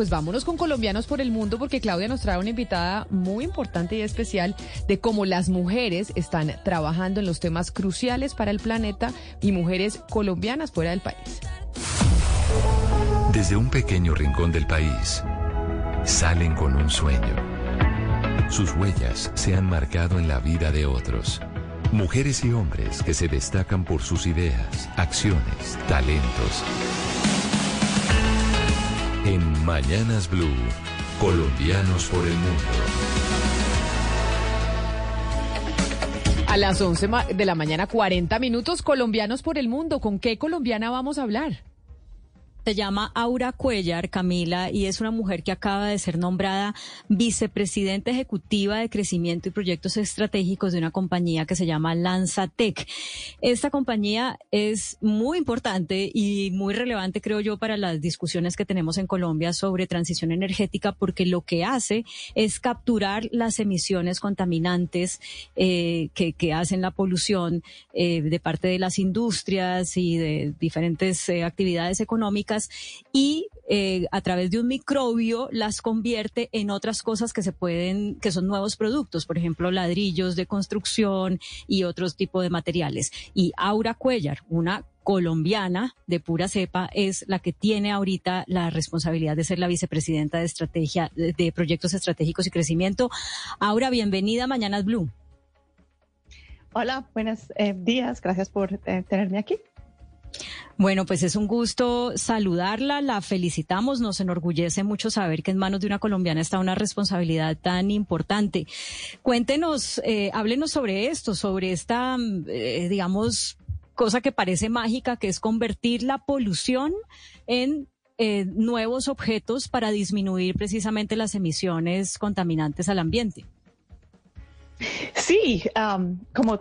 pues vámonos con colombianos por el mundo porque Claudia nos trae una invitada muy importante y especial de cómo las mujeres están trabajando en los temas cruciales para el planeta y mujeres colombianas fuera del país. Desde un pequeño rincón del país, salen con un sueño. Sus huellas se han marcado en la vida de otros. Mujeres y hombres que se destacan por sus ideas, acciones, talentos. Mañanas Blue, colombianos por el mundo. A las 11 de la mañana, 40 minutos, colombianos por el mundo. ¿Con qué colombiana vamos a hablar? Se llama Aura Cuellar, Camila, y es una mujer que acaba de ser nombrada vicepresidenta ejecutiva de crecimiento y proyectos estratégicos de una compañía que se llama Lanzatec. Esta compañía es muy importante y muy relevante, creo yo, para las discusiones que tenemos en Colombia sobre transición energética, porque lo que hace es capturar las emisiones contaminantes eh, que, hacen la polución eh, de parte de las industrias y de diferentes eh, actividades económicas y eh, a través de un microbio las convierte en otras cosas que se pueden, que son nuevos productos, por ejemplo, ladrillos de construcción y otros tipos de materiales. Y Aura Cuellar, una colombiana de pura cepa es la que tiene ahorita la responsabilidad de ser la vicepresidenta de estrategia de, proyectos estratégicos y crecimiento. Aura, bienvenida a Mañanas Blue. Hola, buenos eh, días. Gracias por eh, tenerme aquí. Bueno, pues es un gusto saludarla, la felicitamos, nos enorgullece mucho saber que en manos de una colombiana está una responsabilidad tan importante. Cuéntenos, eh, háblenos sobre esto, sobre esta, eh, digamos, cosa que parece mágica, que es convertir la polución en eh, nuevos objetos para disminuir precisamente las emisiones contaminantes al ambiente. Sí, como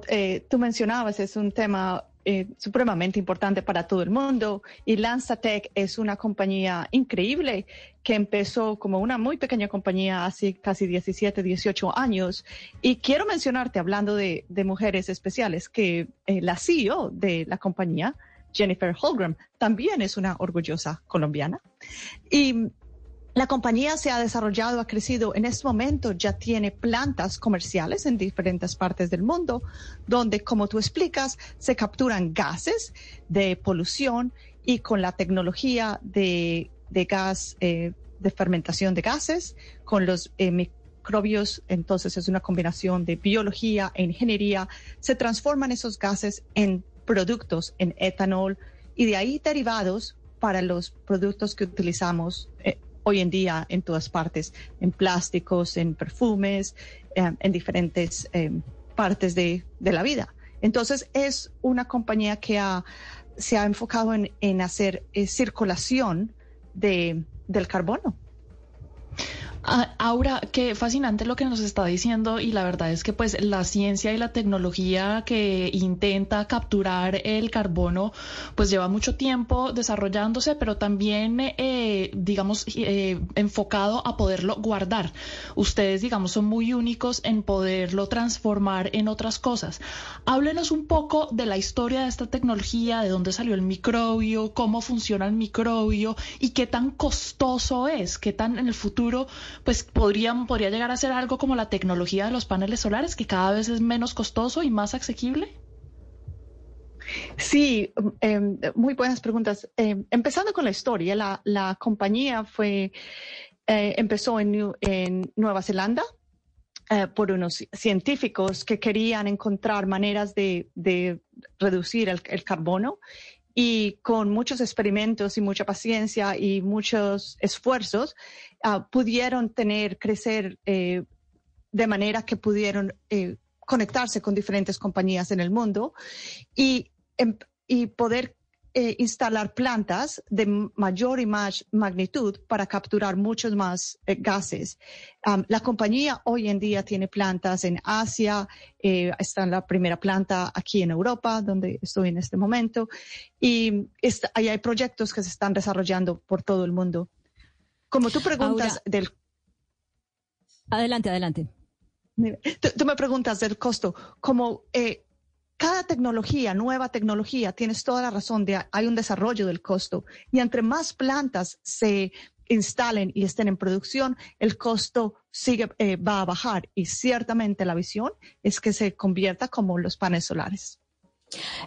tú mencionabas, es un tema eh, supremamente importante para todo el mundo. Y LanzaTech es una compañía increíble que empezó como una muy pequeña compañía hace casi 17, 18 años. Y quiero mencionarte, hablando de, mujeres especiales, que eh, la CEO de la compañía, Jennifer Holgram, también es una orgullosa colombiana. Y la compañía se ha desarrollado, ha crecido. En este momento ya tiene plantas comerciales en diferentes partes del mundo, donde, como tú explicas, se capturan gases de polución y con la tecnología de, gas, eh, de fermentación de gases, con los eh, microbios, entonces es una combinación de biología e ingeniería, se transforman esos gases en productos, en etanol y de ahí derivados para los productos que utilizamos eh, hoy en día en todas partes, en plásticos, en perfumes, eh, en diferentes eh, partes de, la vida. Entonces es una compañía que se ha enfocado en, hacer eh, circulación de, del carbono. Ah, Aura, qué fascinante lo que nos está diciendo y la verdad es que pues la ciencia y la tecnología que intenta capturar el carbono pues lleva mucho tiempo desarrollándose, pero también eh, digamos eh, enfocado a poderlo guardar. Ustedes digamos son muy únicos en poderlo transformar en otras cosas. Háblenos un poco de la historia de esta tecnología, de dónde salió el microbio, cómo funciona el microbio y qué tan costoso es, qué tan en el futuro pues podría, podría llegar a ser algo como la tecnología de los paneles solares, que cada vez es menos costoso y más asequible? Sí, em, muy buenas preguntas. Em, empezando con la historia, la, compañía fue, eh, empezó en, en, Nueva Zelanda eh, por unos científicos que querían encontrar maneras de, reducir el, carbono y con muchos experimentos y mucha paciencia y muchos esfuerzos ah, pudieron tener, crecer eh, de manera que pudieron eh, conectarse con diferentes compañías en el mundo y, em, y poder eh, instalar plantas de mayor y más magnitud para capturar muchos más eh, gases. la compañía hoy en día tiene plantas en Asia, eh, está en la primera planta aquí en Europa, donde estoy en este momento, y hay proyectos que se están desarrollando por todo el mundo. Como tú preguntas del... Adelante, adelante. Tú, me preguntas del costo, como cada tecnología, nueva tecnología, tienes toda la razón, de, hay un desarrollo del costo y entre más plantas se instalen y estén en producción, el costo sigue, eh, va a bajar y ciertamente la visión es que se convierta como los paneles solares.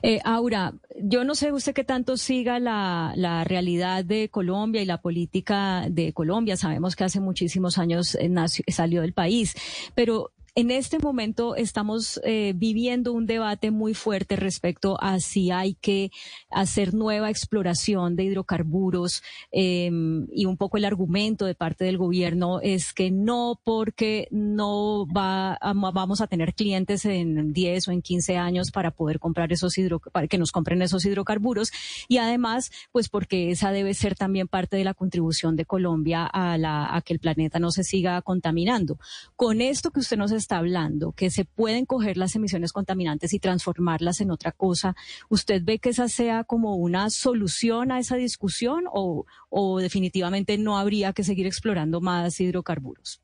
Eh, Aura, yo no sé usted qué tanto siga la, la, realidad de Colombia y la política de Colombia. Sabemos que hace muchísimos años eh, salió del país, pero en este momento estamos eh, viviendo un debate muy fuerte respecto a si hay que hacer nueva exploración de hidrocarburos em, y un poco el argumento de parte del gobierno es que no porque no va vamos a tener clientes en 10 o en 15 años para poder comprar esos hidro, para que nos compren esos hidrocarburos y además pues porque esa debe ser también parte de la contribución de Colombia a, la, a que el planeta no se siga contaminando. Con esto que usted nos hablando, que se pueden coger las emisiones contaminantes y transformarlas en otra cosa, ¿usted ve que esa sea como una solución a esa discusión o, o definitivamente no habría que seguir explorando más hidrocarburos?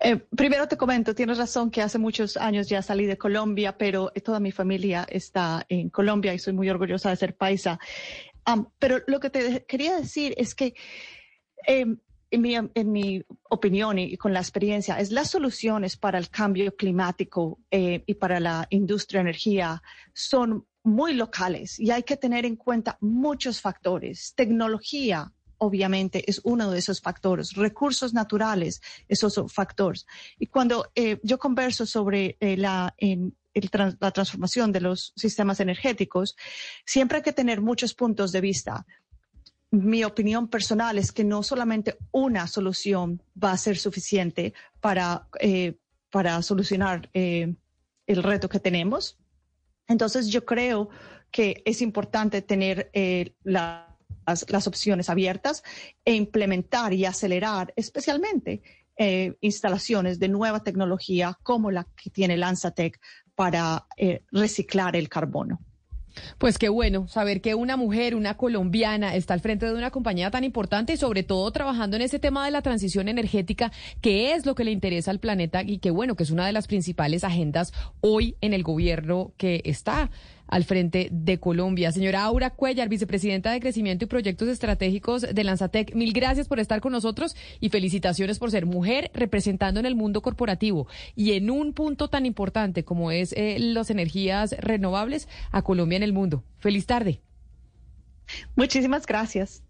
Eh, primero te comento, tienes razón que hace muchos años ya salí de Colombia, pero toda mi familia está en Colombia y soy muy orgullosa de ser paisa. pero lo que te quería decir es que em, en mi, opinión y, con la experiencia, es las soluciones para el cambio climático eh, y para la industria de energía son muy locales y hay que tener en cuenta muchos factores. Tecnología, obviamente, es uno de esos factores. Recursos naturales, esos son factores. Y cuando eh, yo converso sobre eh, la, la transformación de los sistemas energéticos, siempre hay que tener muchos puntos de vista mi opinión personal es que no solamente una solución va a ser suficiente para, eh, para solucionar eh, el reto que tenemos. Entonces, yo creo que es importante tener eh, las, las, opciones abiertas e implementar y acelerar especialmente instalaciones de nueva tecnología como la que tiene Lanzatec para reciclar el carbono. Pues qué bueno saber que una mujer, una colombiana, está al frente de una compañía tan importante y sobre todo trabajando en ese tema de la transición energética, que es lo que le interesa al planeta y que bueno, que es una de las principales agendas hoy en el gobierno que está al frente de Colombia. Señora Aura Cuellar, vicepresidenta de Crecimiento y Proyectos Estratégicos de Lanzatec, mil gracias por estar con nosotros y felicitaciones por ser mujer representando en el mundo corporativo y en un punto tan importante como es eh, las energías renovables a Colombia en el mundo. Feliz tarde. Muchísimas gracias.